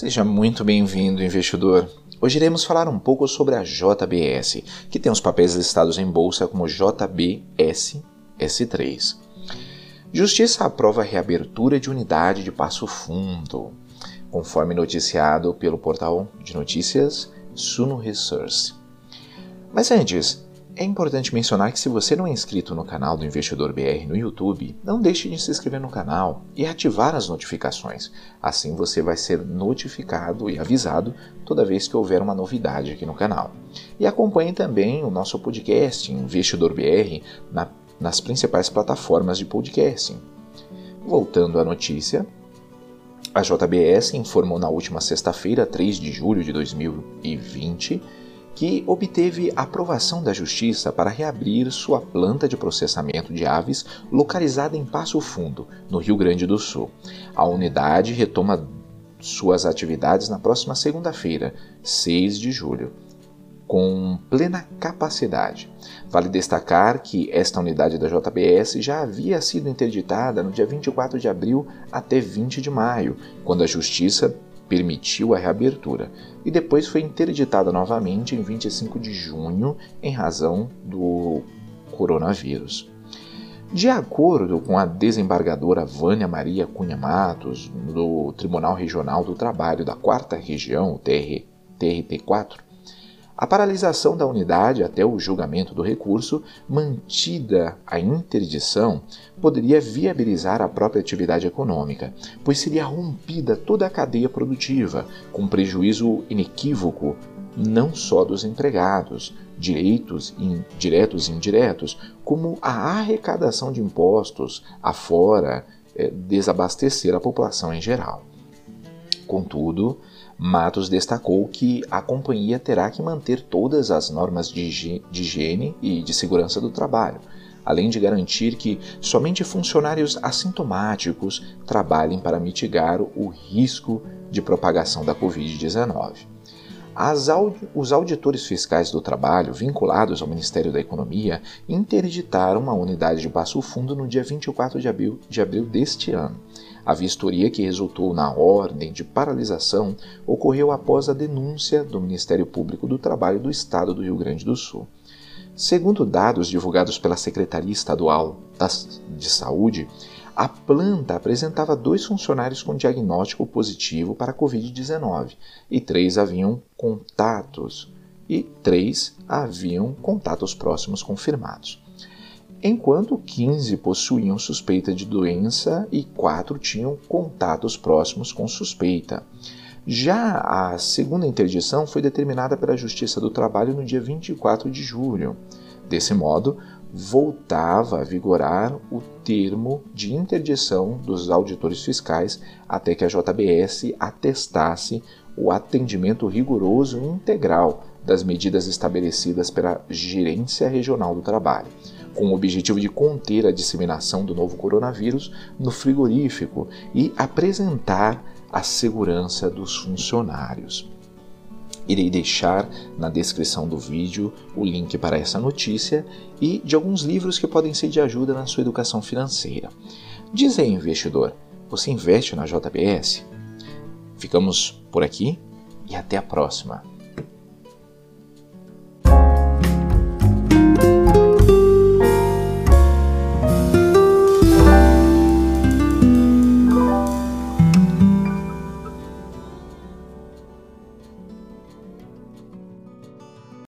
Seja muito bem-vindo, investidor. Hoje iremos falar um pouco sobre a JBS, que tem os papéis listados em bolsa como JBS S3. Justiça aprova a reabertura de unidade de Passo Fundo, conforme noticiado pelo portal de notícias Suno Resource. Mas antes, é importante mencionar que se você não é inscrito no canal do Investidor BR no YouTube, não deixe de se inscrever no canal e ativar as notificações. Assim você vai ser notificado e avisado toda vez que houver uma novidade aqui no canal. E acompanhe também o nosso podcast Investidor BR na, nas principais plataformas de podcasting. Voltando à notícia, a JBS informou na última sexta-feira, 3 de julho de 2020, que obteve aprovação da Justiça para reabrir sua planta de processamento de aves localizada em Passo Fundo, no Rio Grande do Sul. A unidade retoma suas atividades na próxima segunda-feira, 6 de julho, com plena capacidade. Vale destacar que esta unidade da JBS já havia sido interditada no dia 24 de abril até 20 de maio, quando a Justiça permitiu a reabertura e depois foi interditada novamente em 25 de junho em razão do coronavírus. De acordo com a desembargadora Vânia Maria Cunha Matos, do Tribunal Regional do Trabalho da Quarta Região, TR, TRT4, a paralisação da unidade até o julgamento do recurso, mantida a interdição, poderia viabilizar a própria atividade econômica, pois seria rompida toda a cadeia produtiva, com prejuízo inequívoco não só dos empregados, direitos diretos e indiretos, como a arrecadação de impostos, afora é, desabastecer a população em geral. Contudo, Matos destacou que a companhia terá que manter todas as normas de higiene e de segurança do trabalho, além de garantir que somente funcionários assintomáticos trabalhem para mitigar o risco de propagação da Covid-19. Os auditores fiscais do trabalho, vinculados ao Ministério da Economia, interditaram a unidade de Passo Fundo no dia 24 de abril, de abril deste ano. A vistoria que resultou na ordem de paralisação ocorreu após a denúncia do Ministério Público do Trabalho do Estado do Rio Grande do Sul. Segundo dados divulgados pela Secretaria Estadual de Saúde, a planta apresentava dois funcionários com diagnóstico positivo para a Covid-19 e três haviam contatos e três haviam contatos próximos confirmados enquanto 15 possuíam suspeita de doença e 4 tinham contatos próximos com suspeita. Já a segunda interdição foi determinada pela Justiça do Trabalho no dia 24 de julho. Desse modo, voltava a vigorar o termo de interdição dos auditores fiscais até que a JBS atestasse o atendimento rigoroso e integral das medidas estabelecidas pela Gerência Regional do Trabalho com o objetivo de conter a disseminação do novo coronavírus no frigorífico e apresentar a segurança dos funcionários. Irei deixar na descrição do vídeo o link para essa notícia e de alguns livros que podem ser de ajuda na sua educação financeira. Diz aí, investidor, você investe na JBS? Ficamos por aqui e até a próxima.